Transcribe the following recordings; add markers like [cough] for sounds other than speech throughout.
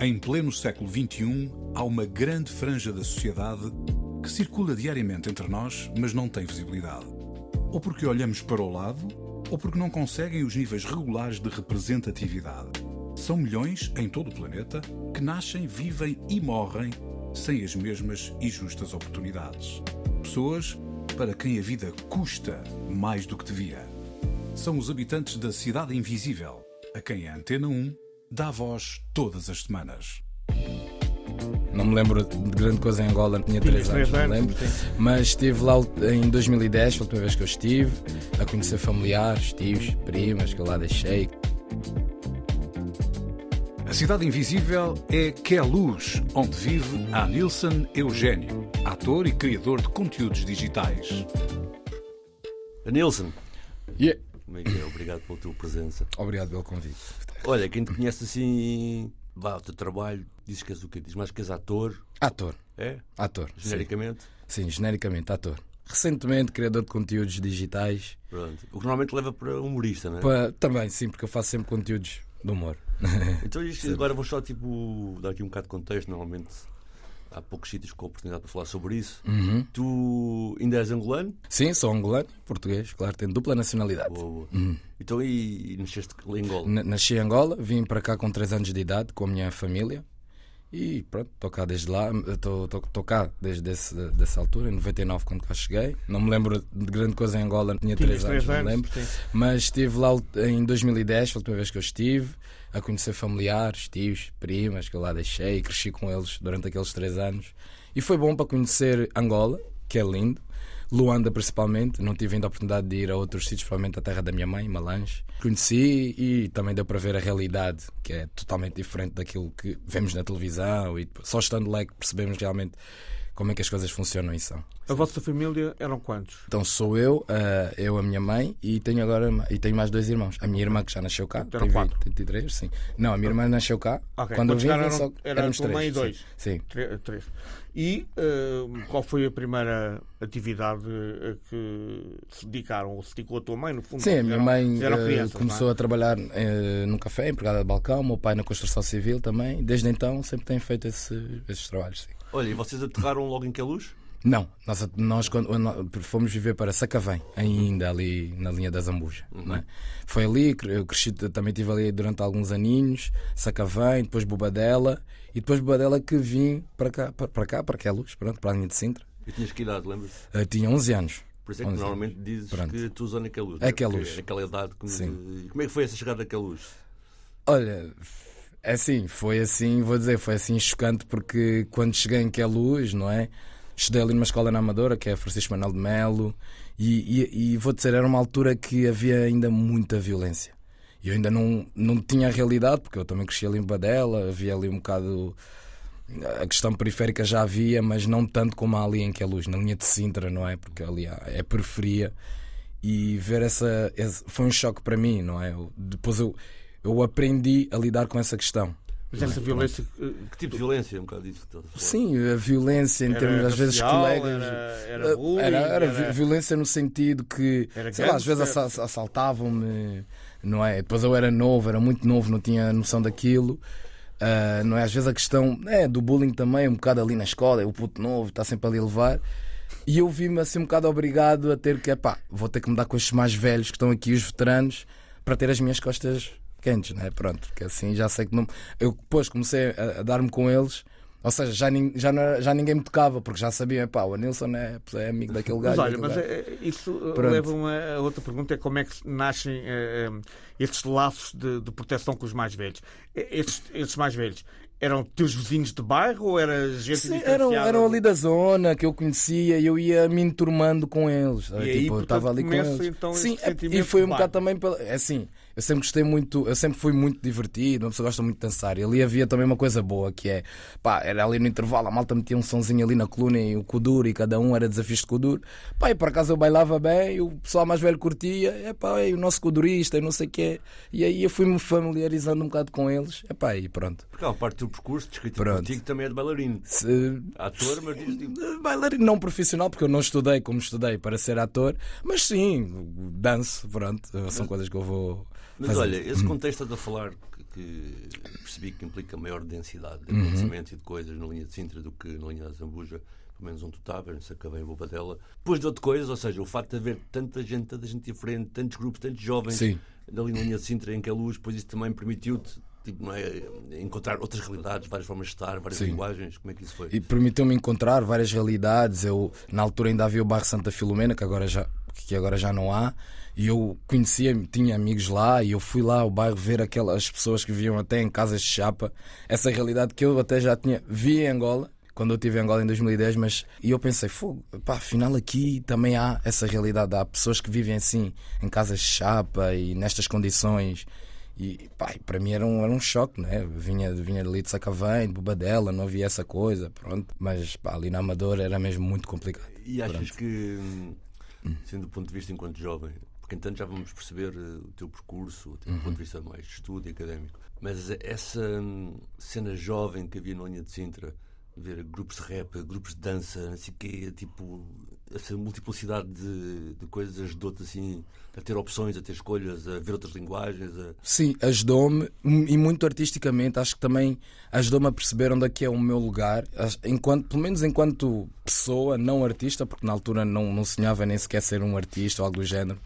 Em pleno século XXI, há uma grande franja da sociedade que circula diariamente entre nós, mas não tem visibilidade. Ou porque olhamos para o lado, ou porque não conseguem os níveis regulares de representatividade. São milhões em todo o planeta que nascem, vivem e morrem sem as mesmas e justas oportunidades. Pessoas para quem a vida custa mais do que devia. São os habitantes da Cidade Invisível, a quem a Antena 1 dá voz todas as semanas. Não me lembro de grande coisa em Angola, tinha 3 anos, não me lembro. Mas estive lá em 2010, foi a última vez que eu estive, a conhecer familiares, tios, primas, que eu lá deixei. A Cidade Invisível é Queluz, onde vive a Nilson Eugênio, ator e criador de conteúdos digitais. Nilson, Yeah. Como é que é? Obrigado pela tua presença. Obrigado pelo convite. Olha, quem te conhece assim, vá, o teu trabalho, dizes que és o quê? Diz mais que és ator, Ator, é? ator. sim. Genericamente? Sim, genericamente, ator. Recentemente, criador de conteúdos digitais. Pronto. O que normalmente leva para humorista, não é? Pa- Também, sim, porque eu faço sempre conteúdos de humor. Então isto, [laughs] agora vou só tipo, dar aqui um bocado de contexto. Normalmente há poucos sítios com oportunidade para falar sobre isso. Uhum. Tu ainda és angolano? Sim, sou angolano, português, claro, tenho dupla nacionalidade. Boa, boa. Uhum. Então e, e nasceste em Angola? N- Nasci em Angola, vim para cá com 3 anos de idade com a minha família e pronto, estou cá desde lá, estou cá desde esse, dessa altura, em 99 quando cá cheguei. Não me lembro de grande coisa em Angola, tinha 3 Tinhas anos, três não me anos, lembro. sim. Mas estive lá em 2010, foi a última vez que eu estive, a conhecer familiares, tios, primas que eu lá deixei e cresci com eles durante aqueles 3 anos. E foi bom para conhecer Angola, que é lindo. Luanda, principalmente, não tive ainda a oportunidade de ir a outros sítios, provavelmente a terra da minha mãe, Malange. Conheci e também deu para ver a realidade, que é totalmente diferente daquilo que vemos na televisão. E só estando lá é que percebemos realmente como é que as coisas funcionam e são. A vossa família eram quantos? Então sou eu, ah, eu, a minha mãe e tenho agora e tenho mais dois irmãos. A minha irmã que já nasceu cá, Eram tem quatro. 23, sim. Não, a minha irmã nasceu cá. Ok, Quando quando vim, só, eram- era a éramos três. mãe e sim. dois. Sim. Tre- Três. E eh, qual foi a primeira atividade a que se dedicaram? Ou se dedicou a tua mãe, no fundo? Sim, a minha mãe eh, crianças, começou não é? a trabalhar eh, num café, empregada de balcão, o meu pai na construção civil também. Desde então sempre tem feito esse- esses trabalhos. Sim. Olha, e vocês aterraram logo em Queluz? Não, nós, nós quando, nós fomos viver para Sacavém, ainda ali na linha da Zambuja. é? Foi ali, que eu cresci, também estive ali durante alguns aninhos, Sacavém, depois Bobadela, e depois Bobadela que vim para cá, para, para cá, para Queluz, pronto, para a linha de Sintra. E tinhas que idade, lembras? Eu tinha 11 anos. Por isso é que 11 normalmente dizes Pronto. que a tua zona é Queluz. É não Queluz. Porque É aquela idade. Que... Sim. Como é que foi essa chegada a Queluz? Olha, é assim, foi assim, vou dizer, foi assim chocante porque quando cheguei em Queluz, não é? Estudei ali numa escola na Amadora, que é Francisco Manuel de Melo, e, e, e vou dizer, era uma altura que havia ainda muita violência. E eu ainda não, não tinha a realidade, porque eu também cresci ali em Badela, havia ali um bocado. A questão periférica já havia, mas não tanto como há ali em Queluz, na linha de Sintra, não é? Porque ali é periferia. E ver essa. esse- Foi um choque para mim, não é? Eu- depois eu, eu aprendi a lidar com essa questão. Mas essa violência. eh, Que tipo de violência? Um bocado disso. Sim, a violência em Era termos, às vezes, colegas. era- eh, era bullying, era, era era- vi- violência no sentido que, Era sei lá, às vezes assaltavam-me, não é? Depois eu era novo, era muito novo, não tinha noção daquilo. Ah, não é? Às vezes a questão é, do bullying também, um bocado ali na escola, é o puto novo, está sempre ali a levar. E eu vi-me assim um bocado obrigado a ter que, epá, vou ter que me dar com estes mais velhos que estão aqui, os veteranos, para ter as minhas costas quentes, não é? Pronto, porque assim já sei que não. Eu depois comecei a, a dar-me com eles, ou seja, já, já, não já ninguém me tocava, porque já sabia, epá, o Nilson é, é amigo daquele gajo. Mas olha, mas gajo. eh, isso leva-me a outra pergunta: é como é que nascem eh, eh, estes laços de, de proteção com os mais velhos? Estes, estes mais velhos eram teus vizinhos de bairro ou era gente Sim, eram, eram ali da zona que eu conhecia e eu ia me enturmando com eles. E aí, tipo, eu portanto, estava ali com começa, eles. então, Sim, é- e foi um bocado também pela. É assim, eu sempre gostei muito, eu sempre fui muito divertido, uma pessoa gosta muito de dançar. E ali havia também uma coisa boa que é, pá, era ali no intervalo, a malta metia um sonzinho ali na coluna e o Kuduro e cada um era desafios de Kuduro. Pá, e por acaso eu bailava bem, e o pessoal mais velho curtia, é pá, e o nosso Kudurista e não sei o quê. E aí eu fui-me familiarizando um bocado com eles, é pá, e pronto. Porque há parte do percurso descrito Pronto. contigo também é de bailarino. Se- Ator, mas diz tipo. Bailarino não profissional, porque eu não estudei como estudei para ser ator, mas sim, danço, pronto, são coisas que eu vou Mas olha, esse contexto estás a falar que, que percebi que implica maior densidade de Uhum. acontecimentos e de coisas na linha de Sintra do que na linha da Zambuja, pelo menos onde tu estavas, se acabei em Bobadela. Depois de outra coisa, ou seja, o facto de haver tanta gente, tanta gente diferente, tantos grupos, tantos jovens Sim. ali na linha de Sintra em que é luz, depois isso também permitiu-te tipo, é, encontrar outras realidades, várias formas de estar, várias Sim. linguagens. Como é que isso foi? E permitiu-me encontrar várias realidades. Eu, na altura, ainda havia o bairro Santa Filomena, que agora já, que agora já não há. E eu conhecia, tinha amigos lá e eu fui lá ao bairro ver aquelas pessoas que viviam até em casas de chapa. Essa realidade que eu até já tinha vi em Angola, quando eu estive em Angola em 2010, mas e eu pensei, fogo, pá, afinal aqui também há essa realidade. Há pessoas que vivem assim, em casas de chapa e nestas condições. E pá, para mim era um, era um choque, né? Vinha, vinha ali de Sacavém, de Bobadela, não havia essa coisa, pronto. Mas pá, ali na Amadora era mesmo muito complicado. E achas que, sendo do ponto de vista enquanto jovem, porque entanto já vamos perceber eh, o teu percurso, o teu Uhum. ponto de vista mais de estudo e académico, mas essa hum, cena jovem que havia na linha de Sintra, ver grupos de rap, grupos de dança, não sei o quê, tipo, essa multiplicidade de, de coisas ajudou-te assim a ter opções, a ter escolhas, a ver outras linguagens, a... Sim, ajudou-me e muito artisticamente. Acho que também ajudou-me a perceber onde é que é o meu lugar, enquanto, pelo menos enquanto pessoa, não artista, porque na altura não, não sonhava nem sequer ser um artista ou algo do género,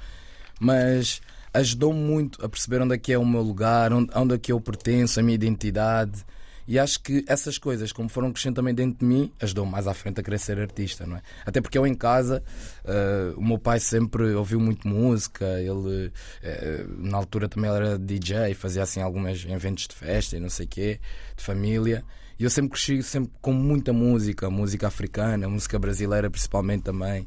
mas ajudou-me muito a perceber onde é que é o meu lugar, onde, onde é que eu pertenço, a minha identidade. E acho que essas coisas, como foram crescendo também dentro de mim, ajudou-me mais à frente a querer ser artista, não é? Até porque eu em casa, eh, o meu pai sempre ouviu muito música, ele eh, na altura também era DJ, fazia assim alguns eventos de festa e não sei o quê, de família. E eu sempre cresci sempre com muita música, música africana, música brasileira principalmente também.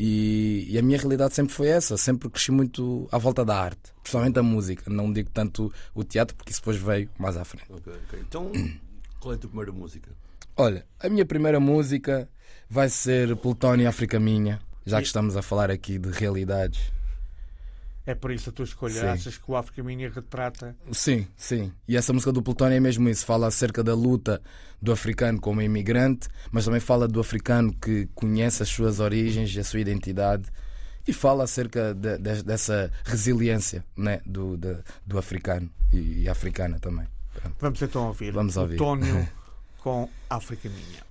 E, e a minha realidade sempre foi essa, sempre cresci muito à volta da arte, principalmente a música. Não digo tanto o teatro, porque isso depois veio mais à frente. Ok, ok. Então, [clears throat] qual é a tua primeira música? Olha, a minha primeira música vai ser Plutónio África Minha, já que estamos a falar aqui de realidades. É por isso a tua escolha. Sim. Achas que o África Minha retrata. Sim, sim. E essa música do Plutónio é mesmo isso. Fala acerca da luta do africano como imigrante, mas também fala do africano que conhece as suas origens e a sua identidade. E fala acerca de- de- dessa resiliência né, do, de- do africano e, e africana também. Pronto. Vamos então ouvir. Vamos ouvir. Tónio [laughs] com África Minha.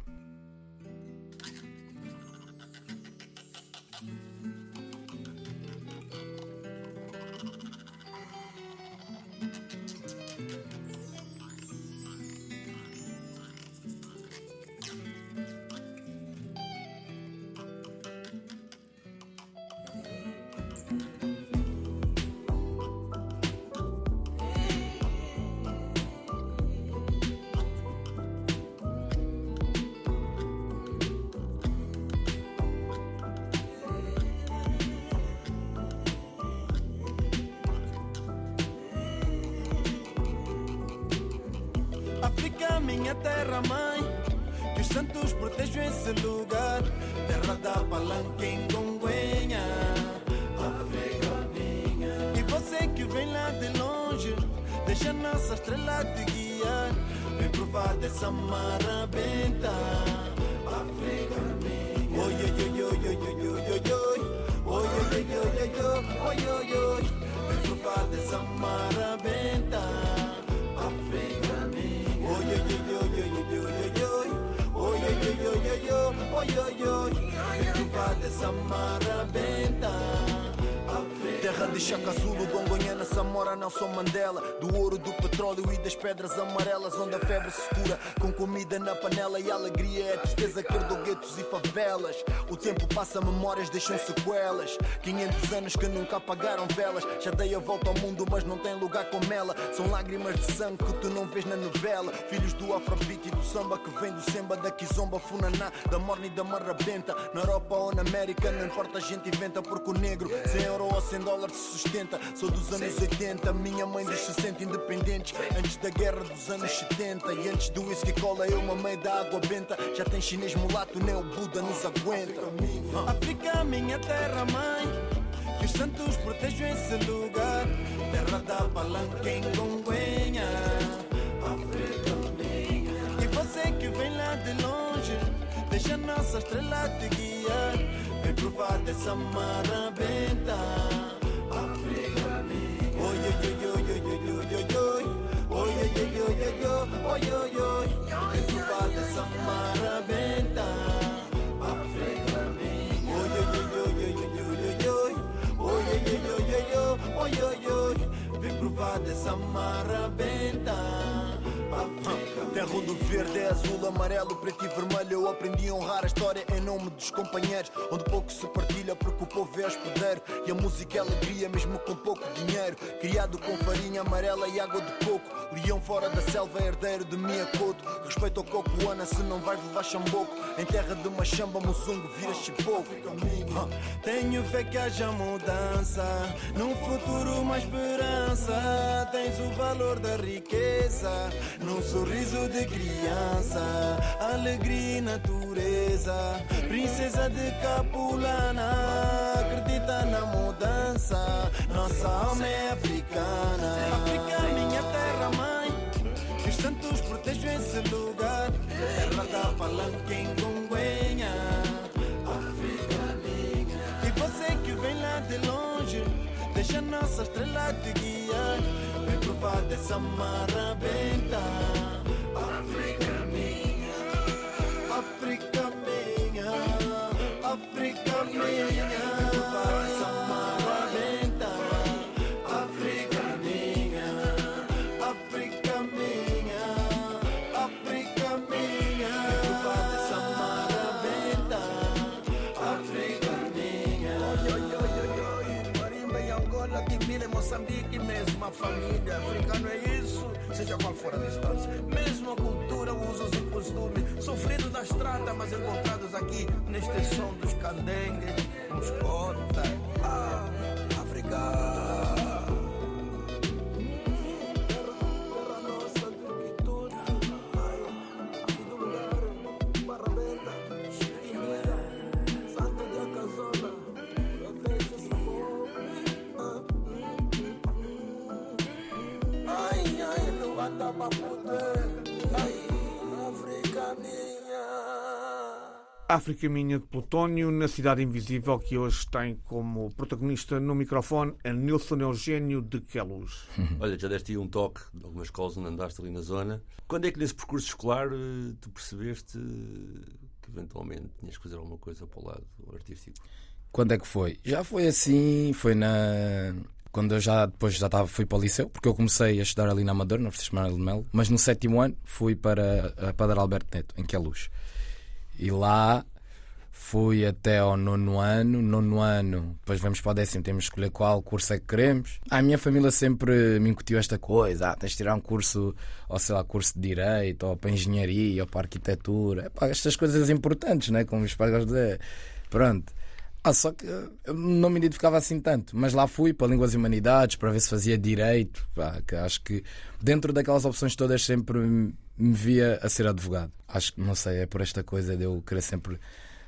Terra mãe, que os santos protejam esse lugar. Terra da palanca em Gonguenha. África minha. E você que vem lá de longe, deixa nossa estrela te guiar. Vem provar dessa marabenta. África minha. Oi, oi, oi, oi, oi, oi, oi, oi. Oi, oi, oi, oi, oi, oi, oi, oi, oi. Vem provar dessa marabenta. moyoyoy Kupate sa marabenta Terra de Chaka Zulu, Gongonhana, Samora, Nelson Mandela. Do ouro, do petróleo e das pedras amarelas Onde a febre se cura com comida na panela E alegria é tristeza que herdou guetos e favelas. O tempo passa, memórias deixam sequelas. 500 anos que nunca apagaram velas. Já dei a volta ao mundo, mas não tem lugar como ela São lágrimas de sangue que tu não vês na novela. Filhos do afrobeat e do samba Que vem do semba, da kizomba, funaná Da morna e da marrabenta. Na Europa ou na América, não importa, a gente inventa Porque o negro, 100 euro ou 100 dólares se sustenta. Sou dos anos 80, minha mãe se sente independentes. Antes da guerra dos anos 70 E antes do whisky cola eu mamei da água benta. Já tem chinês mulato, nem o Buda nos aguenta. África, minha. Terra mãe Que os santos protejam esse lugar. Terra da palanca em Gonguenha África minha. E você que vem lá de longe Deixa nossa estrela te guiar. Vem provar dessa marabenta Vem provar dessa marabenta Terra do verde é azul, amarelo, preto e vermelho. Eu aprendi a honrar a história em nome dos companheiros. Onde pouco se partilha, porque o povo é hospedeiro. E a música é alegria, mesmo com pouco dinheiro. Criado com farinha amarela e água de coco. Leão fora da selva, herdeiro de minha coto. Respeito ao coco, Ana, se não vais levar chamboco. Em terra de machamba, moçungo, vira chipoco. Ah, Tenho fé que haja mudança, num futuro uma esperança. Tens o valor da riqueza, num sorriso de criança, alegria e natureza. Princesa de Capulana, acredita na mudança. Nossa alma é africana. África, minha terra mãe, que os santos protejam esse lugar. Terra da palanca em Congonha. África minha. E você que vem lá de longe, deixa nossa estrela te guiar. Vem provar dessa marabenta. África minha, faça uma lamenta. África minha, África minha, África minha, faça uma Oi, oi, oi, oi, oi. Marimba Angola, Guiné, Moçambique, mesma família. africana é isso, seja qual for a distância, a cultura usos e costumes. Sofridos na estrada, mas encontrados aqui neste som dos candengues, nos cota. Ah, África. África Minha de Plutónio, na Cidade Invisível, que hoje tem como protagonista no microfone a Nilson Eugênio de Queluz. [laughs] Olha, já deste aí um toque de algumas escolas onde andaste ali na zona. Quando é que nesse percurso escolar eh, tu percebeste que eventualmente tinhas que fazer alguma coisa para o lado artístico? Quando é que foi? Já foi assim, foi na. Quando eu já depois já estava, fui para o liceu, porque eu comecei a estudar ali na Amadora, na Francisco Manuel de Melo, mas no sétimo ano fui para a Padre Alberto Neto, em Queluz. E lá fui até ao nono ano, nono ano, depois vamos para o décimo, temos de escolher qual curso é que queremos. Ah, a minha família sempre me incutiu esta coisa, ah, tens de tirar um curso, ou sei lá, curso de Direito, ou para Engenharia, ou para Arquitetura, Epá, estas coisas importantes, né? como os pais gostam de dizer. Pronto. Ah, só que eu não me identificava assim tanto, mas lá fui para Línguas e Humanidades para ver se fazia direito. Pá, que acho que dentro daquelas opções todas sempre me via a ser advogado. Acho que, não sei, é por esta coisa de eu querer sempre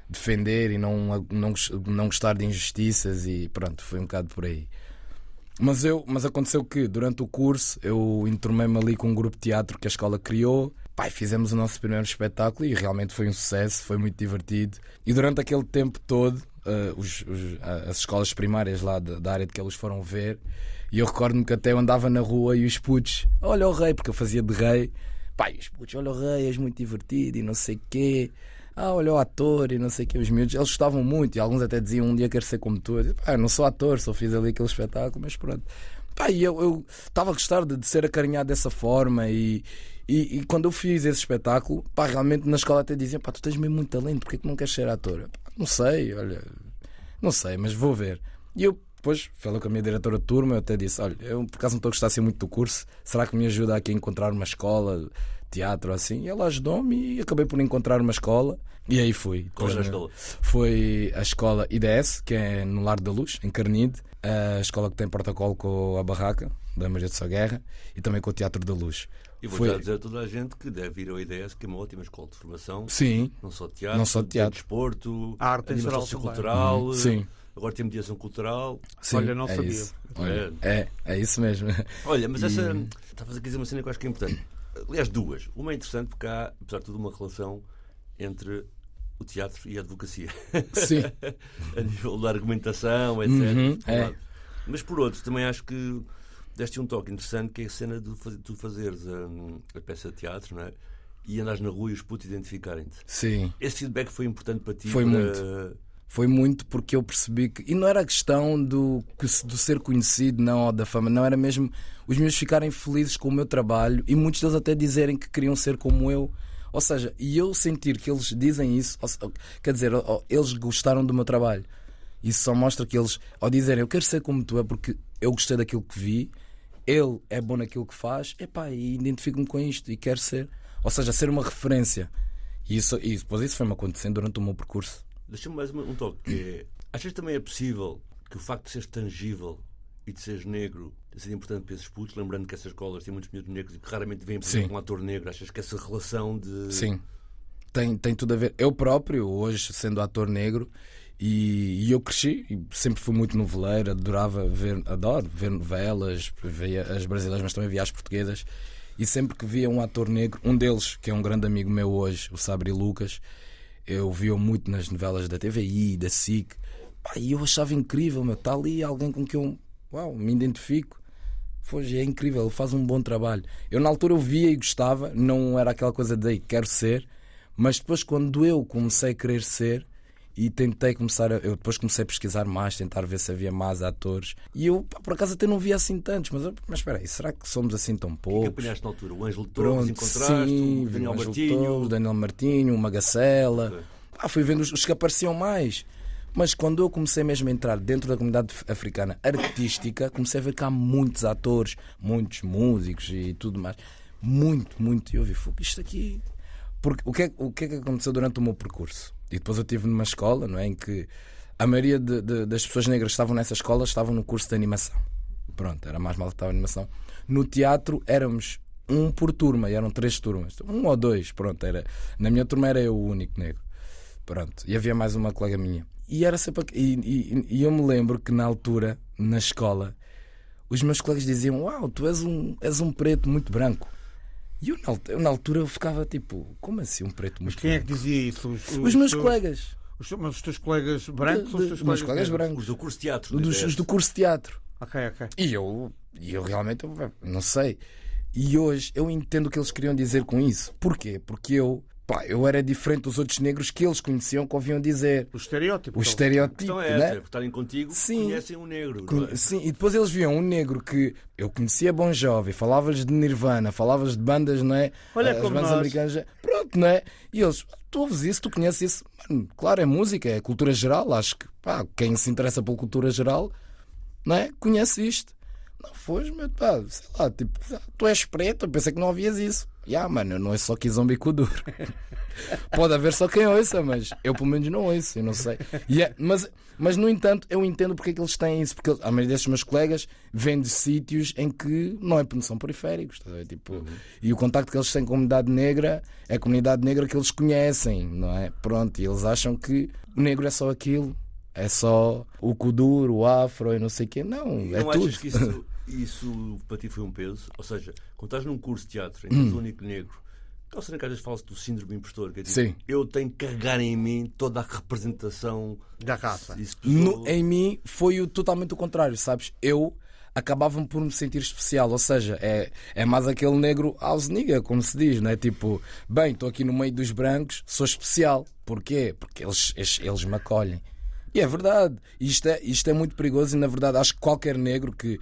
defender e não, não, não gostar de injustiças e pronto, foi um bocado por aí. Mas, eu, mas aconteceu que durante o curso eu entormei-me ali com um grupo de teatro que a escola criou. Pai, fizemos o nosso primeiro espetáculo e realmente foi um sucesso, foi muito divertido. E durante aquele tempo todo, eh, os- os- as escolas primárias lá da, da área de que eles foram ver, e eu recordo-me que até eu andava na rua e os putos, olha o rei, porque eu fazia de rei. Pai, os putos, olha o rei, és muito divertido e não sei quê. Ah, olha o ator e não sei o quê. Os miúdos, eles gostavam muito e alguns até diziam um dia quero ser como tu. Eu eu não sou ator, só fiz ali aquele espetáculo, mas pronto. Pá, e eu estava a gostar de, de ser acarinhado dessa forma e, e, e quando eu fiz esse espetáculo, pá, realmente na escola até diziam, pá, tu tens mesmo muito talento, porque é que não queres ser ator? Eu, pá, não sei, olha, não sei, mas vou ver. E eu depois falei com a minha diretora de turma, eu até disse, olha, eu por acaso não estou a gostar assim muito do curso, será que me ajuda aqui a encontrar uma escola, teatro assim? E ela ajudou-me e acabei por encontrar uma escola e aí fui. Qual era a Depois, escola? Foi a escola IDS, que é no Lar da Luz, em Carnide, a escola que tem protocolo com a Barraca, da Maria de Sá Guerra, e também com o Teatro da Luz. E vou Foi- já dizer a toda a gente que deve ir ao IDS, que é uma ótima escola de formação. Sim, Não só de teatro, Não só de teatro. desporto, A arte animação cultural, sim, agora tem mediação cultural. sim. Olha, não é sabia. Isso. Olha, é, é isso mesmo. Olha, mas essa. Estavas a dizer uma cena que eu acho que é importante. Aliás, duas. Uma é interessante porque há, apesar de tudo, uma relação entre o teatro e a advocacia. Sim. [laughs] a nível da argumentação, etc. Uhum, por um é. lado. Mas por outro, também acho que deste um toque interessante que é a cena de tu fazeres hum, a, peça de teatro, não é? E andares na rua e os putos identificarem-te. Sim. Esse feedback foi importante para ti? Foi para- muito. Foi muito porque eu percebi que. E não era questão do, do ser conhecido, não, ou da fama, não era mesmo os meus ficarem felizes com o meu trabalho e muitos deles até dizerem que queriam ser como eu. Ou seja, e eu sentir que eles dizem isso, ou quer dizer, ó, eles gostaram do meu trabalho. Isso só mostra que eles, ao dizerem eu quero ser como tu, é porque eu gostei daquilo que vi, ele é bom naquilo que faz, epá, e identifico-me com isto e quero ser. Ou seja, ser uma referência. E, isso, e depois isso foi-me acontecendo durante o meu percurso. Deixa-me mais um toque. Que é, achas que também é possível que o facto de seres tangível e de seres negro tenha sido importante para esses putos? Lembrando que essas escolas têm muitos miúdos negros e que raramente vêm, por exemplo, um ator negro. Achas que essa relação de. Sim. Tem, tem tudo a ver. Eu próprio, hoje, sendo ator negro, e, e eu cresci, e sempre fui muito noveleiro, adorava ver, adoro ver novelas, via as brasileiras, mas também via as portuguesas. E sempre que via um ator negro, um deles, que é um grande amigo meu hoje, o Sabri Lucas, eu via muito nas novelas da TVI, da SIC, pá, e eu achava incrível, meu, está ali alguém com quem eu uau, me identifico. Foge, é incrível, ele faz um bom trabalho. Eu na altura eu via e gostava, não era aquela coisa de "Ei, quero ser, mas depois quando eu comecei a querer ser e tentei começar a, eu depois comecei a pesquisar mais, tentar ver se havia mais atores e eu pá, por acaso até não via assim tantos, mas, eu- mas espera aí, será que somos assim tão O que poucos? apanhaste na altura? O Ângelo Torres, encontraste, sim, o Daniel Martinho. O Daniel Martinho, o Magacela. Pá, fui vendo os, os que apareciam mais. Mas quando eu comecei mesmo a entrar dentro da comunidade africana artística, comecei a ver que há muitos atores, muitos músicos e tudo mais. Muito, muito. E eu vi, "Fogo, isto aqui. Porque o que, é, o que é que aconteceu durante o meu percurso? E depois eu estive numa escola, não é? Em que a maioria de- de- das pessoas negras que estavam nessa escola estavam no curso de animação. Pronto, era mais mal que estava animação. No teatro éramos um por turma, e eram três turmas. Um ou dois, pronto. Era, na minha turma era eu o único negro. Pronto. E havia mais uma colega minha. E era sempre. E, e- e eu me lembro que na altura, na escola, os meus colegas diziam: Uau, tu és um, és um preto muito branco. E eu na, altura eu ficava tipo: Como assim um preto muito Quem é que branco? dizia isso? Os, Os meus teus- colegas. Os, teus- mas os teus colegas brancos De- ou os de- teus os meus colegas brancos. Os do curso de teatro. Dos, os IBS. do curso de teatro. Ok, ok. E eu, e eu realmente eu, não sei. E hoje eu entendo o que eles queriam dizer com isso. Porquê? Porque eu, pá, eu era diferente dos outros negros que eles conheciam, que ouviam dizer. O estereótipo. O então. Estereótipo, é essa, né? é por estarem contigo, Sim. conhecem um negro. Con- é? Sim, e depois eles viam um negro que eu conhecia Bon Jovi, falava-lhes de Nirvana, falava-lhes de bandas, não é? Olha As como bandas nós. americanas. Pronto, não é? E eles, tu ouves isso, tu conheces isso. Mano, claro, é música, é cultura geral. Acho que pá, quem se interessa pela cultura geral, não é? Conhece isto. Não foste, meu pá, sei lá, tipo, tu és preto, eu pensei que não ouvias isso. Ya, mano, eu não ouço só que zombi com duro. [laughs] Pode haver só quem ouça, mas eu pelo menos não ouço, eu não sei. E é- mas, mas, no entanto, eu entendo porque é que eles têm isso, porque a maioria desses meus colegas vêm de sítios em que não, é, são periféricos. ver? Tipo, E o contacto que eles têm com a comunidade negra é a comunidade negra que eles conhecem, não é? Pronto, e eles acham que o negro é só aquilo. É só o kuduro, o afro e não sei o quê. Não, E é não tudo. achas que isso, isso para ti foi um peso? Ou seja, quando estás num curso de teatro em que Hum. és o único negro, aquela cena que às vezes fala-se do síndrome impostor, que é tipo, Sim. eu tenho que carregar em mim toda a representação Da raça. No- em mim foi o, totalmente o contrário, sabes? Eu acabava por me sentir especial, ou seja, é, é mais aquele negro house nigga, como se diz, não é? Tipo, bem, estou aqui no meio dos brancos, sou especial. Porquê? Porque eles, eles, eles me acolhem. E é verdade. Isto é, isto é muito perigoso e, na verdade, acho que qualquer negro que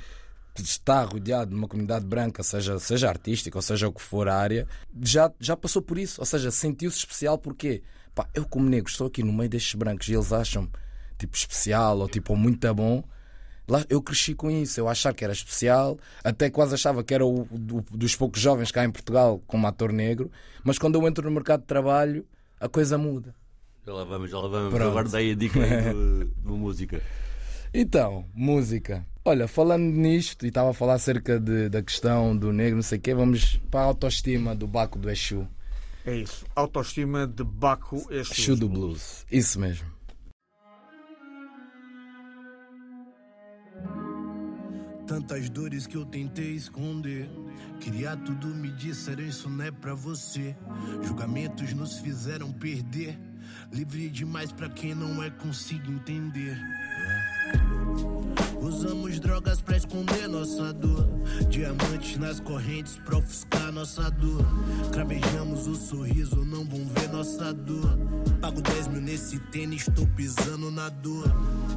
está rodeado de uma comunidade branca, seja, seja artística ou seja o que for a área, já, já passou por isso. Ou seja, sentiu-se especial porque, pá, eu como negro estou aqui no meio destes brancos e eles acham tipo especial ou tipo muito bom. Lá, eu cresci com isso, eu achar que era especial, até quase achava que era o, do- dos poucos jovens cá em Portugal como ator negro, mas quando eu entro no mercado de trabalho, a coisa muda. Já lá vamos, já lá vamos. Pronto. Agora dei a dica de, de uma música. Então, música. Olha, falando nisto, e estava a falar acerca de- da questão do negro, não sei o quê, vamos para a autoestima do Baco do Exu. É isso. Autoestima de Baco Exu. Exu do Blues. Isso mesmo. Tantas dores que eu tentei esconder. Queria tudo me disseram, isso não é pra você. Julgamentos nos fizeram perder. Livre demais pra quem não é, consigo entender. Usamos drogas pra esconder nossa dor. Diamantes nas correntes pra ofuscar nossa dor. Cravejamos o sorriso, não vão ver nossa dor. Pago 10 mil nesse tênis, tô pisando na dor.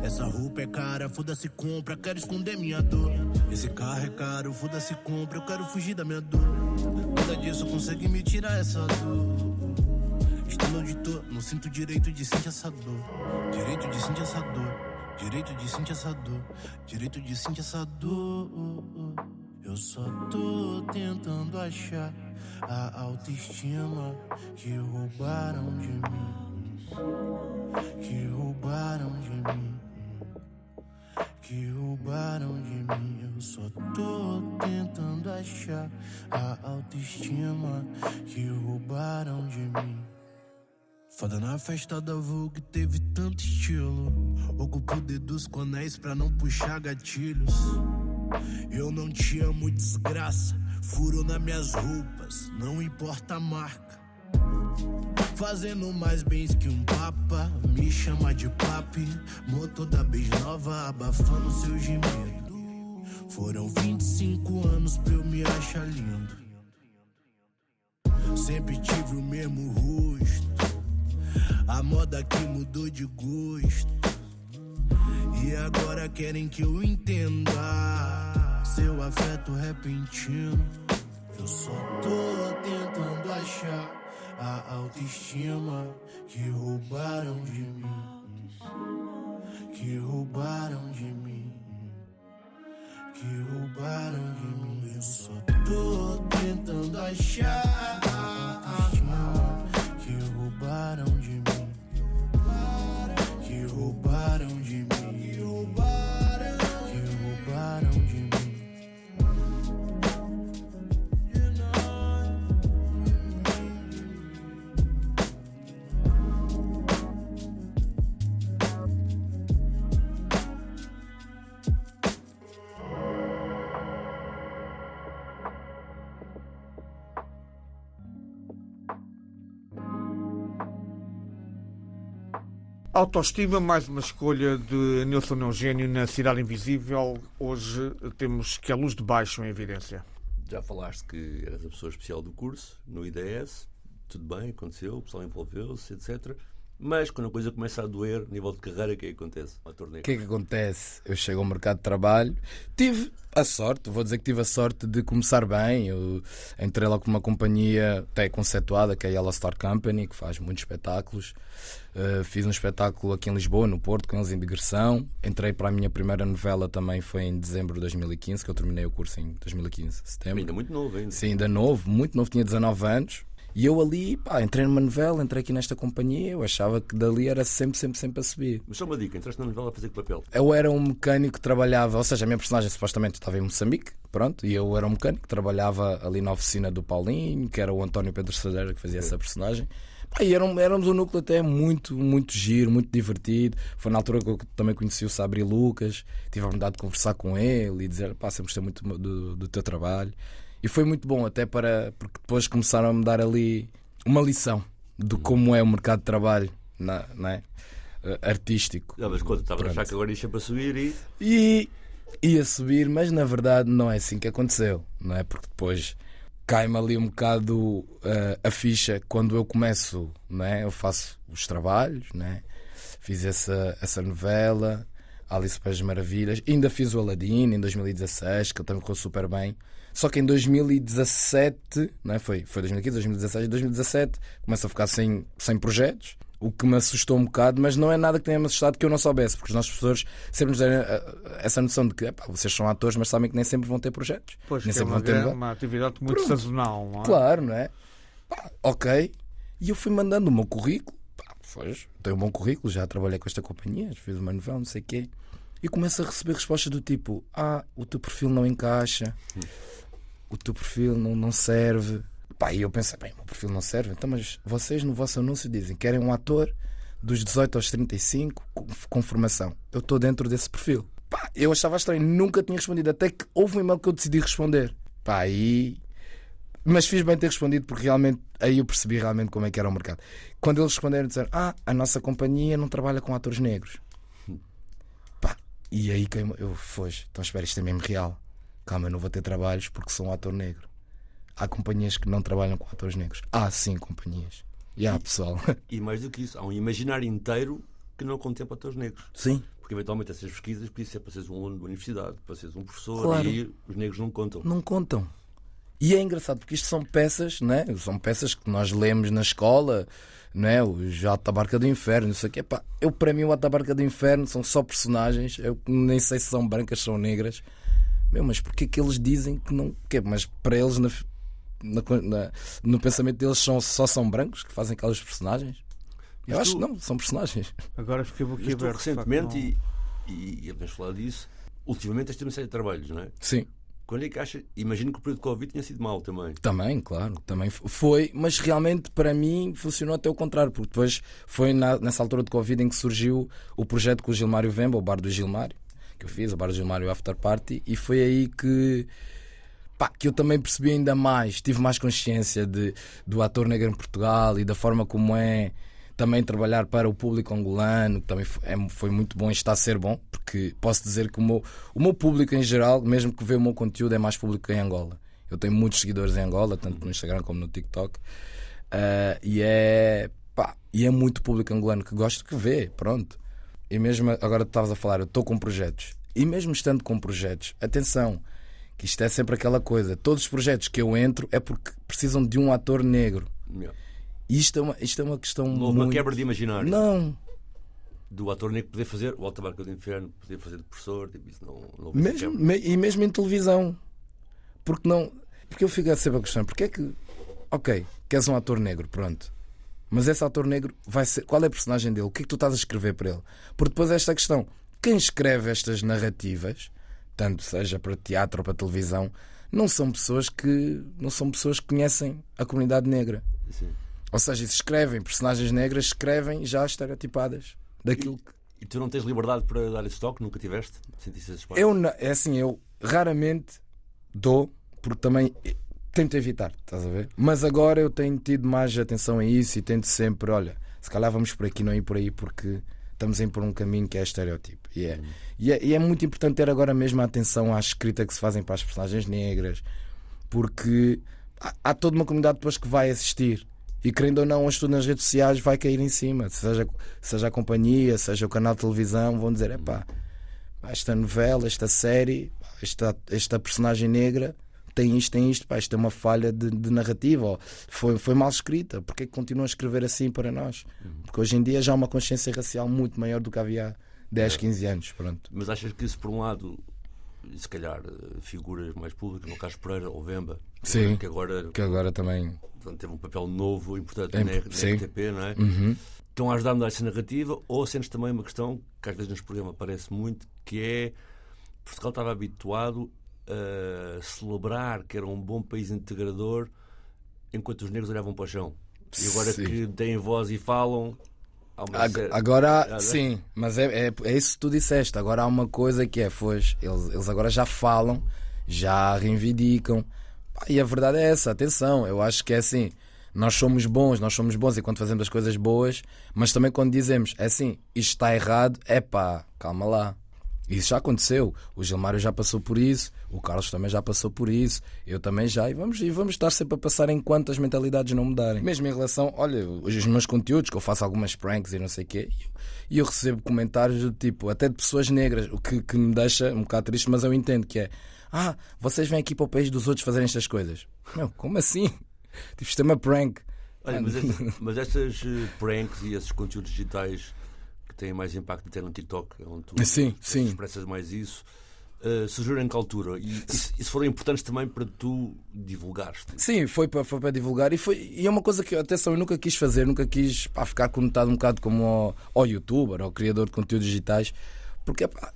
Essa roupa é cara, foda-se compra, quero esconder minha dor. Esse carro é caro, foda-se compra, eu quero fugir da minha dor. Nada disso consegue me tirar essa dor. Estou onde tô, não sinto direito de sentir essa dor. Direito de sentir essa dor. Direito de sentir essa dor. Direito de sentir essa dor. Eu só tô tentando achar a autoestima que roubaram de mim. Que roubaram de mim. Que roubaram de mim. Eu só tô tentando achar a autoestima que roubaram de mim. Foda na festa da Vogue teve tanto estilo. Ocupo o dedo dos conéis pra não puxar gatilhos. Eu não te amo, desgraça. Furo nas minhas roupas, não importa a marca. Fazendo mais bens que um papa. Me chama de papi. Motor da nova abafando seu gemido. Foram 25 anos pra eu me achar lindo. Sempre tive o mesmo rosto. A moda que mudou de gosto. E agora querem que eu entenda seu afeto repentino. Eu só tô tentando achar a autoestima que roubaram de mim. Que roubaram de mim. Que roubaram de mim. Eu só tô tentando achar Autoestima, mais uma escolha de Nilson Eugênio na Cidade Invisível. Hoje temos que a luz de baixo em evidência. Já falaste que eras a pessoa especial do curso, no IDS, tudo bem, aconteceu, o pessoal envolveu-se, etc. Mas quando a coisa começa a doer, nível de carreira, o que é que acontece? O que é que acontece? Eu chego ao mercado de trabalho, tive a sorte, vou dizer que tive a sorte de começar bem. Eu entrei lá com uma companhia até conceituada, que é a Yellow Star Company, que faz muitos espetáculos. Uh, fiz um espetáculo aqui em Lisboa, no Porto, com eles em digressão. Entrei para a minha primeira novela também, foi em dezembro de 2015, que eu terminei o curso em 2015, setembro. Ainda muito novo, ainda. Sim, ainda novo, muito novo, tinha 19 anos. E eu ali, pá, entrei numa novela, entrei aqui nesta companhia, eu achava que dali era sempre, sempre, sempre a subir. Mas só uma dica, entraste na novela a fazer que papel? Eu era um mecânico que trabalhava, ou seja, a minha personagem supostamente estava em Moçambique, pronto, e eu era um mecânico que trabalhava ali na oficina do Paulinho, que era o António Pedro Sadeira que fazia essa personagem. Pá, e éramos, éramos um núcleo até muito, muito giro, muito divertido. Foi na altura que eu também conheci o Sabri Lucas, tive a oportunidade de conversar com ele e dizer, pá, sempre gostei muito do, do teu trabalho. E foi muito bom, até para. porque depois começaram a me dar ali uma lição de como é o mercado de trabalho na, não é? Eh, artístico. Ah, mas quando estava a achar que agora ia sempre a subir e. E ia subir, mas na verdade não é assim que aconteceu, não é? Porque depois cai-me ali um bocado eh, a ficha quando eu começo, não é? Eu faço os trabalhos, não é? Fiz essa, essa novela, Alice as Maravilhas, ainda fiz o Aladdin em 2016, que ele também correu super bem. Só que em 2017, não é? foi, foi 2015, 2016, 2017, começo a ficar sem, sem projetos, o que me assustou um bocado, mas não é nada que tenha-me assustado que eu não soubesse, porque os nossos professores sempre nos deram eh, essa noção de que epá, vocês são atores, mas sabem que nem sempre vão ter projetos. Pois nem é sempre uma, vão ter uma atividade muito Pronto. sazonal, não é? Claro, não é? Pá, ok. E eu fui mandando o meu currículo. Pá, pois, tenho um bom currículo, já trabalhei com esta companhia, fiz uma novela, não sei o quê. E começo a receber respostas do tipo: Ah, o teu perfil não encaixa, o teu perfil não, não serve. Pá, e eu pensei: Bem, o meu perfil não serve. Então, mas vocês no vosso anúncio dizem que querem um ator dos 18 aos 35 com, com formação. Eu estou dentro desse perfil. Pá, eu achava estranho, nunca tinha respondido, até que houve um e-mail que eu decidi responder. Pá, aí mas fiz bem ter respondido porque realmente aí eu percebi realmente como é que era o mercado. Quando eles responderam, disseram: Ah, a nossa companhia não trabalha com atores negros. E aí que eu, foge. Então espera, isto é mesmo real. Calma, eu não vou ter trabalhos porque sou um ator negro. Há companhias que não trabalham com atores negros. Há sim companhias. E há pessoal. E mais do que isso, há um imaginário inteiro que não contempla atores negros. Sim. Porque eventualmente essas pesquisas podiam ser para seres um aluno da universidade, para seres um professor, Claro. e aí os negros não contam. Não contam. E é engraçado porque isto são peças, né? São peças que nós lemos na escola, né? O Jato da Barca do Inferno, não sei o quê. Pá, eu, para mim, o Jato da Barca do Inferno são só personagens. Eu nem sei se são brancas, são negras. Meu, mas porquê que eles dizem que não. Quê? Mas para eles, na, na- na- no pensamento deles, são, só são brancos que fazem aquelas personagens? Eu acho que não, são personagens. Agora fiquei boquiaberto. recentemente, não- e, e, e vamos falar disso, ultimamente tens tido uma série de trabalhos, não é? Sim. Quando é que achas? Imagino que o período de Covid tinha sido mau também. Também, claro, também foi, mas realmente para mim funcionou até o contrário, porque depois foi na- nessa altura de Covid em que surgiu o projeto com o Gilmário Vemba, o Bar do Gilmário, que eu fiz, o Bar do Gilmário After Party, e foi aí que, pá, que eu também percebi ainda mais, tive mais consciência de, do ator negro em Portugal e da forma como é também trabalhar para o público angolano, também foi, é- foi muito bom e está a ser bom, porque posso dizer que o meu, o meu público em geral, mesmo que vê o meu conteúdo, é mais público em Angola. Eu tenho muitos seguidores em Angola, tanto no Instagram como no TikTok, Ah, e é pá, e é muito público angolano que gosta que vê, pronto. E mesmo agora tu estavas a falar, eu estou com projetos, e mesmo estando com projetos, atenção, que isto é sempre aquela coisa, todos os projetos que eu entro é porque precisam de um ator negro. Yeah. E isto é uma, isto é uma questão Não houve uma muito... quebra de imaginário Não, do ator negro poder fazer o Alta Barca do Inferno, poder fazer de professor, tipo, isso não, não mesmo, me- e mesmo em televisão. Porque não. Porque eu fico a sempre a questão, porque é que. Ok, queres um ator negro, pronto. Mas esse ator negro vai ser. Qual é a personagem dele? O que é que tu estás a escrever para ele? Porque depois esta questão. Quem escreve estas narrativas, tanto seja para teatro ou para televisão, não são pessoas que. não são pessoas que conhecem a comunidade negra. Sim. Ou seja, se escrevem personagens negras, escrevem já estereotipadas. Daquilo que E tu não tens liberdade para dar esse toque? Nunca tiveste? Sentiste esse espaço? Eu, é assim, eu raramente dou, porque também tento evitar, estás a ver? Mas agora eu tenho tido mais atenção a isso e tento sempre, olha, se calhar vamos por aqui, não ir por aí, porque estamos ir por um caminho que é estereotipo. E é, e é, e é muito importante ter agora mesmo a atenção à escrita que se fazem para as personagens negras, porque há, há toda uma comunidade depois que vai assistir. E querendo ou não, hoje tudo nas redes sociais vai cair em cima. Seja, seja a companhia, seja o canal de televisão, vão dizer: epá, esta novela, esta série, esta, esta personagem negra tem isto, tem isto, pá, isto é uma falha de, de narrativa, ou foi, foi mal escrita, porque é que continuam a escrever assim para nós? Porque hoje em dia já há uma consciência racial muito maior do que havia há 10, 15 anos. Pronto. Mas achas que isso, por um lado, se calhar eh, figuras mais públicas, no caso Pereira ou Vemba, Sim. que agora Que agora também. portanto, teve um papel novo, importante É, na, na sim. RTP, não é? Uhum. Estão a ajudar a mudar essa narrativa ou sentes também uma questão que às vezes nos programas aparece muito, que é Portugal estava habituado a celebrar que era um bom país integrador enquanto os negros olhavam para o chão. E agora Sim. que têm voz e falam, Agora, sim, mas é, é, é isso que tu disseste. Agora há uma coisa que é, pois, eles, eles agora já falam, já reivindicam. E a verdade é essa, atenção, eu acho que é assim. Nós somos bons, nós somos bons enquanto fazemos as coisas boas, mas também quando dizemos, é assim, isto está errado, é pá, calma lá. Isso já aconteceu. O Gilmário já passou por isso, o Carlos também já passou por isso, eu também já, e vamos, e vamos estar sempre a passar enquanto as mentalidades não mudarem. Mesmo em relação, olha, os meus conteúdos, que eu faço algumas pranks e não sei o quê, e eu, recebo comentários do tipo, até de pessoas negras, o que, que me deixa um bocado triste, mas eu entendo que é, ah, vocês vêm aqui para o país dos outros fazerem estas coisas. Meu, como assim? Tipo, isto é uma prank. Olha, mas, esta- mas eh, pranks e esses conteúdos digitais têm mais impacto até no TikTok, é onde tu Sim, sim. expressas mais isso, eh, surgiram em que altura? E, se- se foram importantes também para tu divulgares? Sim, foi para, foi para divulgar e, foi, e é uma coisa que, atenção, eu nunca quis fazer, nunca quis pá, ficar conectado um bocado como ao, ao youtuber, ao criador de conteúdos digitais, porque pá,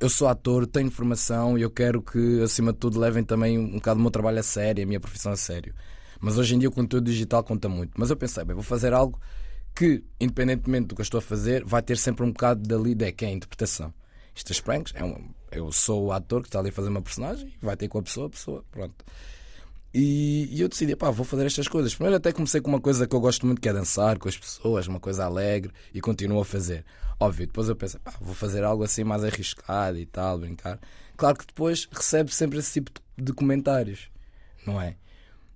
eu sou ator, tenho formação e eu quero que, acima de tudo, levem também um bocado o meu trabalho a sério, a minha profissão a sério. Mas hoje em dia o conteúdo digital conta muito. Mas eu pensei, bem, vou fazer algo que, independentemente do que eu estou a fazer, vai ter sempre um bocado dali de que é a interpretação. Estas pranks, é um, eu sou o ator que está ali a fazer uma personagem, vai ter com a pessoa, a pessoa, pronto. E, e eu decidi, pá, vou fazer estas coisas. Primeiro até comecei com uma coisa que eu gosto muito, que é dançar com as pessoas, uma coisa alegre, e continuo a fazer. Óbvio, depois eu penso, pá, vou fazer algo assim mais arriscado e tal, brincar. Claro que depois recebe sempre esse tipo de comentários, não é?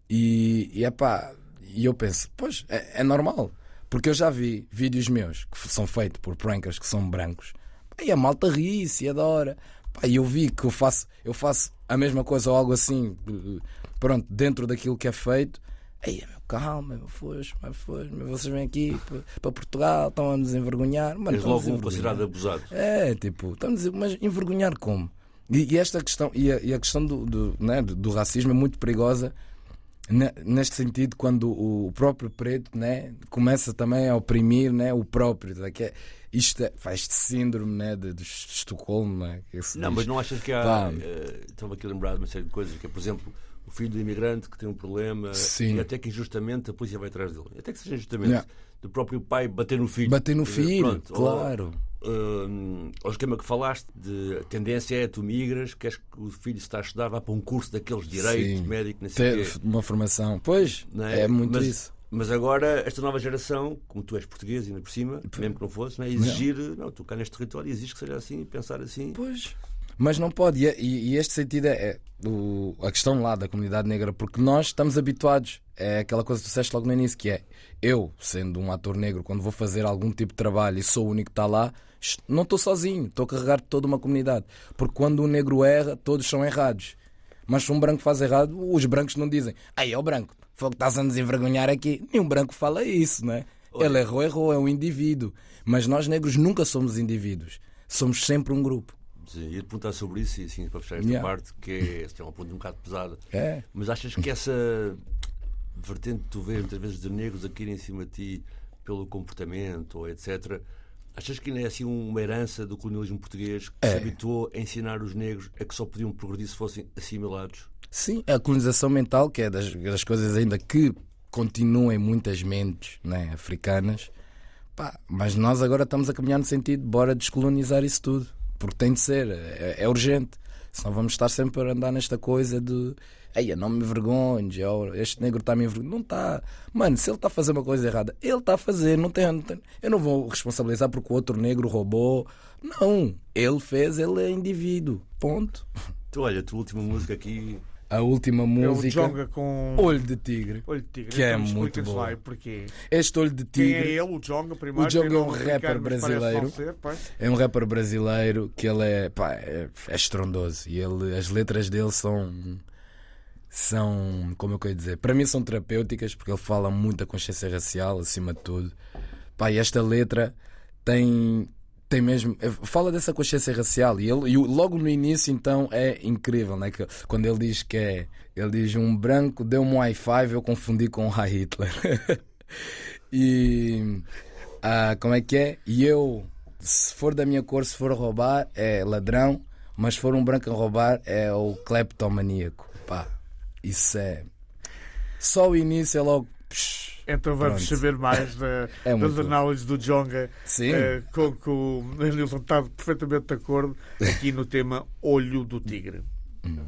E, e é pá, e eu penso, pois, é, é normal. Porque eu já vi vídeos meus que são feitos por prankers que são brancos. E a malta ri-se e adora. E eu vi que eu faço, eu faço a mesma coisa ou algo assim, pronto, dentro daquilo que é feito. Aí, meu, calma, meu, foge, mas foge, meu, vocês vêm aqui para Portugal, estão a nos envergonhar. Mano, És logo um considerado abusado. É, tipo, estamos a, mas envergonhar como? E, e esta questão, e a, e a questão do, do, né, do, do racismo é muito perigosa neste sentido, quando o próprio preto né, começa também a oprimir né, o próprio. Tá, que é, isto é, faz este síndrome né, de, de Estocolmo. Né, não, mas não achas que há. Uh, Estava aqui a lembrar de uma série de coisas, que é, por exemplo, o filho do imigrante que tem um problema Sim. e até que injustamente a polícia vai atrás dele. Até que seja injustamente. Yeah. Do próprio pai bater no filho. Bater no filho, Pronto, claro. Ou, uh, ao esquema que falaste, de a tendência é tu migras, queres que o filho está a estudar, vá para um curso daqueles direitos, Sim. médico, não sei Ter uma formação. Pois, é? é? muito mas, isso. Mas agora, esta nova geração, como tu és português e ainda por cima, mesmo que não fosse, não é? exigir, não. não, tu cá neste território exige que seja assim, pensar assim. Pois. Mas não pode, e, e este sentido é, é o, a questão lá da comunidade negra, porque nós estamos habituados, é aquela coisa que tu disseste logo no início, que é eu, sendo um ator negro, quando vou fazer algum tipo de trabalho e sou o único que está lá, não estou sozinho, estou a carregar toda uma comunidade. Porque quando um negro erra, todos são errados. Mas se um branco faz errado, os brancos não dizem, aí é o branco, foi que estás a nos envergonhar aqui. Nenhum branco fala isso, né? Ele errou, errou, é um indivíduo. Mas nós negros nunca somos indivíduos, somos sempre um grupo. Sim, ia te perguntar sobre isso, e assim, para fechar esta yeah. parte, que é, é uma ponta um bocado pesada. É. Mas achas que essa vertente que tu vês muitas vezes de negros aqui em cima de ti pelo comportamento, ou etc., achas que ainda é assim uma herança do colonialismo português que é. se habituou a ensinar os negros a que só podiam progredir se fossem assimilados? Sim, a colonização mental, que é das, das coisas ainda que continuam em muitas mentes né, africanas. Pá, mas nós agora estamos a caminhar no sentido, bora descolonizar isso tudo porque tem de ser, é, é urgente. Senão vamos estar sempre a andar nesta coisa de Eia, não me envergonhes, este negro está a me envergonhar. Não está. Mano, se ele está a fazer uma coisa errada, ele está a fazer. Não tem, não tem, eu não vou responsabilizar porque o outro negro roubou. Não. Ele fez, ele é indivíduo. Ponto. Tu olha, a tua última música aqui a última música. É o Jonga com. Olho de Tigre. Olho de Tigre. Que é então, muito bom. Porque... Este Olho de Tigre. Quem é ele, o Jonga, primeiro? O Jonga é um rapper brasileiro. Ser, é um rapper brasileiro que ele é, pá, é, é estrondoso. E ele, as letras dele são. São, como eu quero dizer, para mim são terapêuticas porque ele fala muito da consciência racial acima de tudo. Pá, e esta letra tem, tem mesmo. Eh, fala dessa consciência racial e, ele, e logo no início, então, é incrível, né? Que, quando ele diz que é. Ele diz: Um branco deu um Wi-Fi, eu confundi com o High Hitler. [laughs] e. Ah, como é que é? E eu, se for da minha cor, se for roubar, é ladrão, mas se for um branco a roubar, é o cleptomaníaco. Pá, isso é. Só o início é logo. Então vamos Pronto. saber mais da, [laughs] é das análises do Jonga uh, com que o Nilson está perfeitamente de acordo aqui no tema Olho do Tigre. Hum.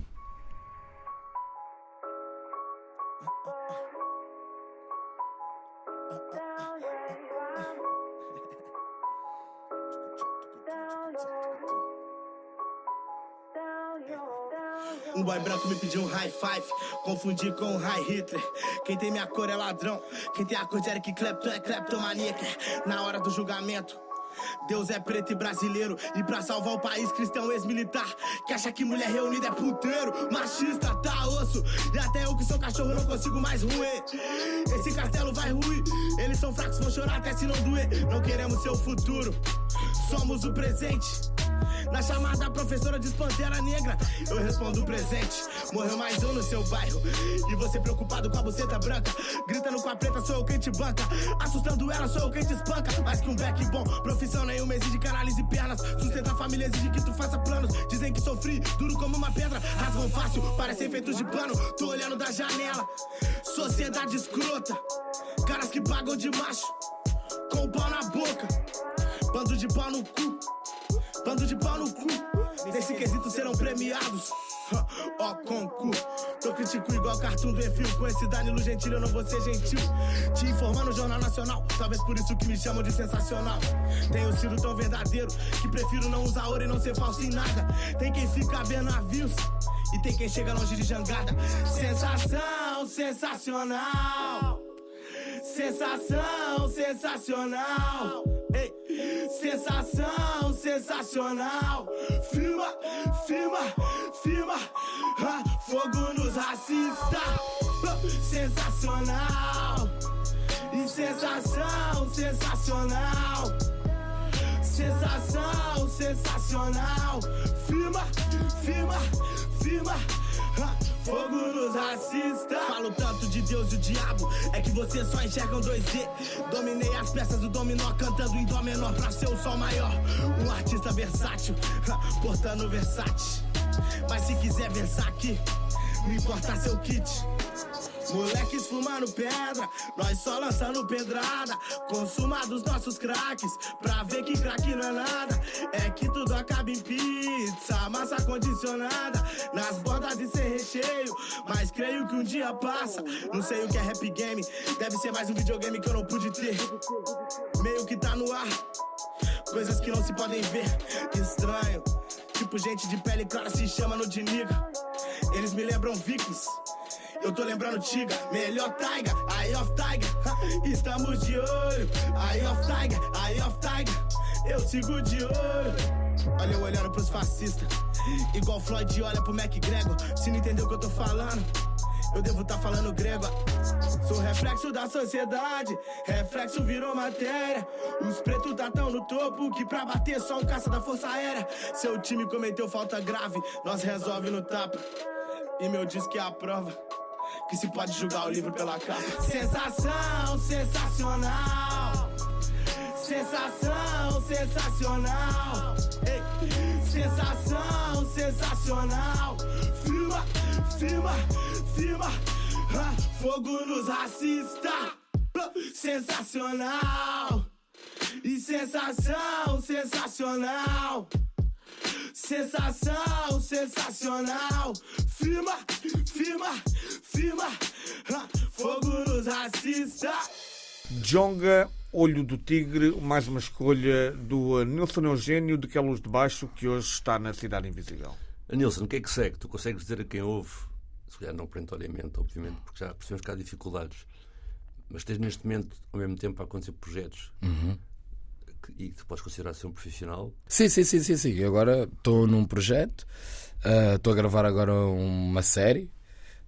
Five, confundi com high Hitler. Quem tem minha cor é ladrão, quem tem a cor de Eric Clapton é kleptomaníaca. Na hora do julgamento. Deus é preto e brasileiro. E pra salvar o país cristão ex-militar. Que acha que mulher reunida é puteiro Machista, tá osso. E até eu que sou cachorro não consigo mais ruir Esse castelo vai ruir. Eles são fracos, vão chorar até se não doer. Não queremos seu futuro. Somos o presente na chamada, professora diz Pantera Negra. Eu respondo presente. Morreu mais um no seu bairro. E você preocupado com a buceta branca. Gritando com a preta, sou eu quem te banca. Assustando ela, sou eu quem te espanca. Mais que um back bom, profissão nenhuma exige que analise pernas. Sustenta a família, exige que tu faça planos. Dizem que sofri, duro como uma pedra. Rasgam fácil, parecem feitos de pano. Tô olhando da janela. Sociedade escrota. Caras que pagam de macho. Com o pau na boca. Bando de pau no cu. Bando de pau no cu. Nesse quesito serão premiados. [laughs] Ó, oh, concurso. Tô critico igual cartoon do Enfio. Com esse Danilo Gentil eu não vou ser gentil. Te informar no Jornal Nacional. Talvez por isso que me chamam de sensacional. Tenho sido tão verdadeiro que prefiro não usar ouro e não ser falso em nada. Tem quem fica vendo navios e tem quem chega longe de jangada. Sensação sensacional. Sensação sensacional. Sensação sensacional. Firma, firma, firma. Ah, fogo nos racistas. Ah, sensacional. E sensação sensacional. Sensação sensacional. Firma, firma, firma. Fogo nos racistas. Falo tanto de Deus e o diabo. É que vocês só enxergam 2D. Dominei as peças do dominó, cantando em dó menor pra ser o sol maior. Um artista versátil, portando versátil. Mas se quiser versar aqui, não importa seu kit. Moleques fumando pedra, nós só lançando pedrada. Consuma dos nossos craques, pra ver que craque não é nada. É que tudo acaba em pizza, massa condicionada. Nas bordas e sem recheio, mas creio que um dia passa. Não sei o que é rap game, deve ser mais um videogame que eu não pude ter. Meio que tá no ar, coisas que não se podem ver. Estranho, tipo gente de pele clara se chama no de nigga. Eles me lembram vikings. Eu tô lembrando Tiga, melhor Tiger, Eye of Tiger. [laughs] Estamos de olho, Eye of Tiger, Eye of Tiger. Eu sigo de olho. Olha eu olhando pros fascistas, igual Floyd olha pro McGregor. Se não entendeu o que eu tô falando, eu devo tá falando grego. Sou reflexo da sociedade, reflexo virou matéria. Os pretos tá tão no topo que pra bater só um caça da força aérea. Seu time cometeu falta grave, nós resolve no tapa. E meu disco é a prova que se pode julgar o livro pela capa. Sensação sensacional. Sensação sensacional. Ei, sensação sensacional. Firma, firma, firma. Ah, fogo nos racistas. Ah, Sensacional. E sensação sensacional. Sensação sensacional. Firma, firma, firma. Ah, Fogo nos racistas. Jonga, Olho do Tigre, mais uma escolha do Nilson Eugênio de Que é Luz de Baixo, que hoje está na Cidade Invisível. Nilson, o que é que segue? Tu consegues dizer a quem ouve? Se calhar não perentoriamente, obviamente, porque já percebemos que há dificuldades. Mas tens neste momento, ao mesmo tempo, a acontecer projetos que, e que tu podes considerar ser um profissional. Sim, sim, sim, sim, sim. Eu agora estou num projeto, ah, estou a gravar agora uma série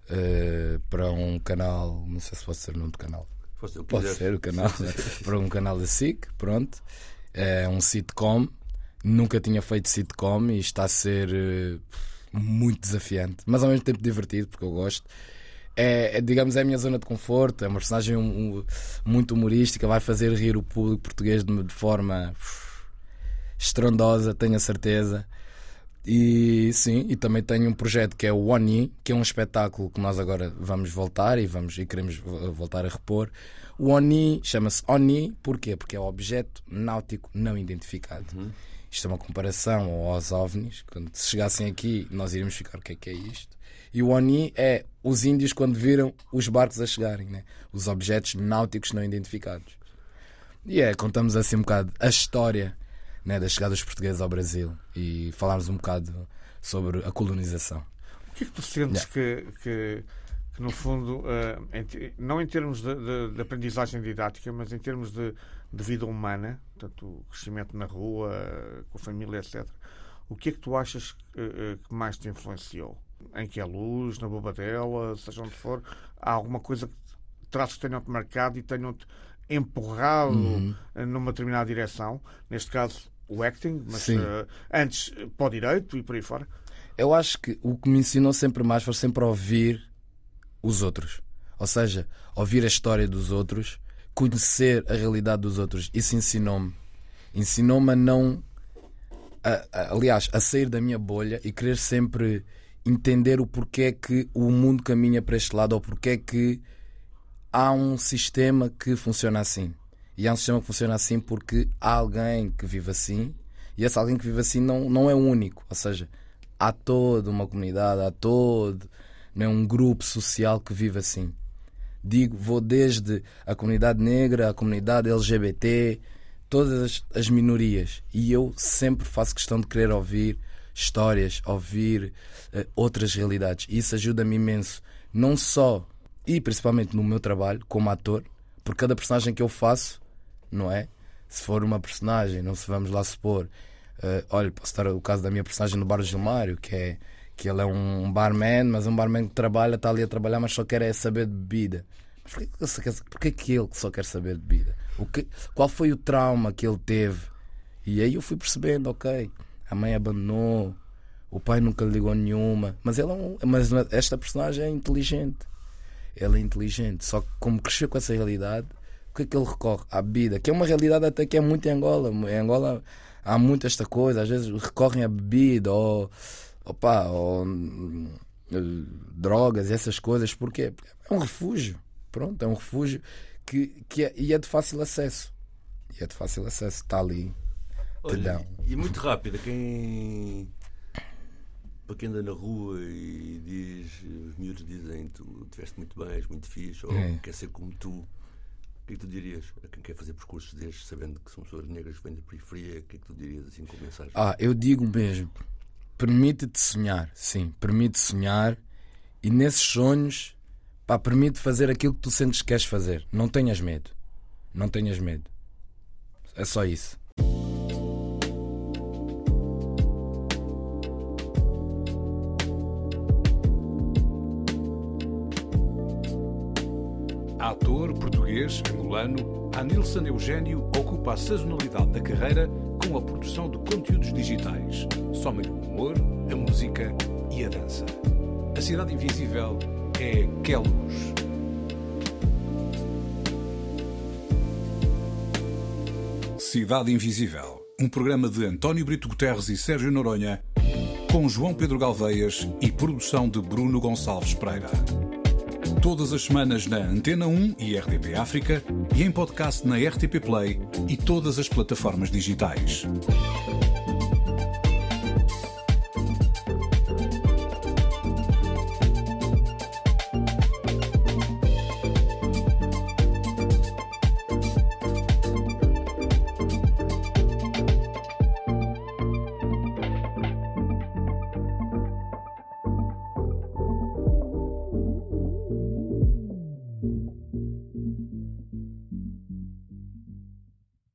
ah, para um canal, não sei se pode ser o nome do canal. Foste eu Pode quiser. ser o canal, [laughs] para um canal da SIC, pronto. É um sitcom. Nunca tinha feito sitcom e está a ser eh, muito desafiante, mas ao mesmo tempo divertido, porque eu gosto. É, é, digamos, é a minha zona de conforto. É uma personagem um- um- muito humorística, vai fazer rir o público português de, de forma estrondosa, tenho a certeza. E sim, e também tenho um projeto que é o Oni, que é um espetáculo que nós agora vamos voltar e vamos e queremos vo- voltar a repor. O Oni chama-se Oni, porquê? Porque é o objeto náutico não identificado. Isto é uma comparação aos OVNIs. Quando se chegassem aqui, nós iríamos ficar: o que é que é isto? E o Oni é os índios quando viram os barcos a chegarem, né? os objetos náuticos não identificados. E é, contamos assim um bocado a história né, da chegada dos portugueses ao Brasil e falarmos um bocado sobre a colonização. O que é que tu sentes que, que, que, no fundo, eh, não em termos de, de- de aprendizagem didática, mas em termos de, de vida humana, portanto, o crescimento na rua, eh, com a família, etc., o que é que tu achas eh, eh, que mais te influenciou? Em que é luz, na bobadela, seja onde for, há alguma coisa que traços que tenham-te marcado e tenham-te empurrado Uhum. eh, numa determinada direção? Neste caso, o acting, mas eh, antes eh, para o direito e por aí fora. Eu acho que o que me ensinou sempre mais foi sempre ouvir os outros. Ou seja, ouvir a história dos outros, conhecer a realidade dos outros. Isso ensinou-me. Ensinou-me a não. a- a- aliás, a sair da minha bolha e querer sempre entender o porquê que o mundo caminha para este lado ou porquê que há um sistema que funciona assim. E há um sistema que funciona assim porque há alguém que vive assim e esse alguém que vive assim não, não é o único. Ou seja, há toda uma comunidade, há todo não é um grupo social que vive assim. Digo, vou desde a comunidade negra, a comunidade LGBT, todas as minorias. E eu sempre faço questão de querer ouvir histórias, ouvir uh, outras realidades. E isso ajuda-me imenso, não só e principalmente no meu trabalho como ator, por cada personagem que eu faço, não é? Se for uma personagem, não se vamos lá supor. Uh, olha, posso dar o caso da minha personagem no Bar Gilmário, que é que ele é um barman, mas um barman que trabalha, está ali a trabalhar, mas só quer é saber de bebida. Mas porquê, que ele só quer saber de bebida? O que, qual foi o trauma que ele teve? E aí eu fui percebendo, ok, a mãe abandonou, o pai nunca lhe ligou nenhuma, mas, ele é um, mas esta personagem é inteligente. Ele é inteligente, só que como cresceu com essa realidade, o que é que ele recorre? À bebida, que é uma realidade até que é muito em Angola. Em Angola há muito esta coisa, às vezes recorrem à bebida ou, opa, ou uh, drogas, essas coisas, porque é um refúgio. Pronto, é um refúgio que, que é, e é de fácil acesso. E é de fácil acesso, está ali. Olha, e, e muito rápido, quem para quem anda na rua e diz, os miúdos dizem tu tiveste muito bem, és muito fixe, ou é. quer ser como tu, o que é que tu dirias a quem quer fazer percursos destes, sabendo que são pessoas negras que vêm da periferia, o que é que tu dirias assim como mensagem? Ah, eu digo mesmo, permite-te sonhar, sim, permite sonhar e nesses sonhos, pá, permite fazer aquilo que tu sentes que queres fazer. Não tenhas medo, não tenhas medo. É só isso. Ator português, angolano, Anilson Eugênio ocupa a sazonalidade da carreira com a produção de conteúdos digitais. Soma-lhe o humor, a música e a dança. A Cidade Invisível é Queluz. Cidade Invisível, um programa de António Brito Guterres e Sérgio Noronha, com João Pedro Galveias e produção de Bruno Gonçalves Pereira todas as semanas na Antena 1 e RTP África e em podcast na RTP Play e todas as plataformas digitais.